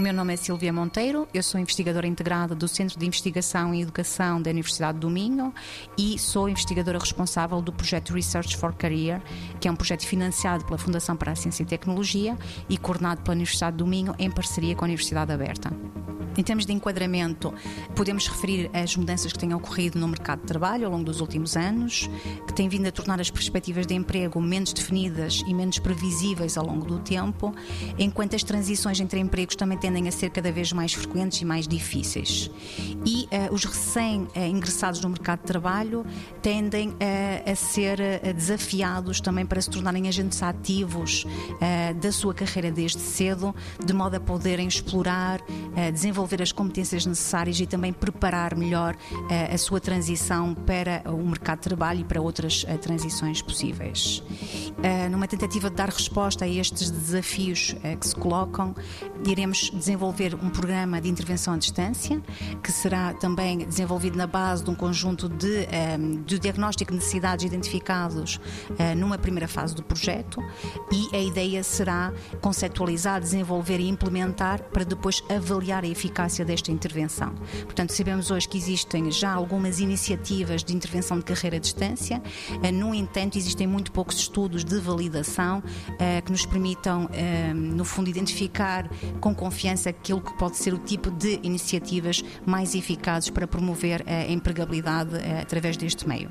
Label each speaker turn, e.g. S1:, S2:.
S1: nome é Silvia Monteiro, eu sou investigadora integrada do Centro de Investigação e Educação da Universidade do Minho e sou investigadora responsável do projeto Research for Career, que é um projeto financiado pela Fundação para a Ciência e Tecnologia e coordenado pela Universidade do Minho em parceria com a Universidade Aberta. Em termos de enquadramento, podemos referir as mudanças que têm ocorrido no mercado de trabalho ao longo dos últimos anos, que têm vindo a tornar as perspectivas de emprego menos definidas e menos previsíveis ao longo do tempo, enquanto as transições entre empregos também tendem a ser cada vez mais frequentes e mais difíceis. E uh, os recém-ingressados no mercado de trabalho tendem uh, a ser uh, desafiados também para se tornarem agentes ativos da sua carreira desde cedo, de modo a poderem explorar, desenvolver desenvolver as competências necessárias e também preparar melhor uh, a sua transição para o mercado de trabalho e para outras uh, transições possíveis. Uh, numa tentativa de dar resposta a estes desafios que se colocam, iremos desenvolver um programa de intervenção à distância, que será também desenvolvido na base de um conjunto de, um, de diagnóstico de necessidades identificados numa primeira fase do projeto e a ideia será conceptualizar, desenvolver e implementar para depois avaliar a eficácia eficácia desta intervenção. Portanto, sabemos hoje que existem já algumas iniciativas de intervenção de carreira à distância, eh, no entanto, existem muito poucos estudos de validação eh, que nos permitam, eh, no fundo, identificar com confiança aquilo que pode ser o tipo de iniciativas mais eficazes para promover a empregabilidade através deste meio.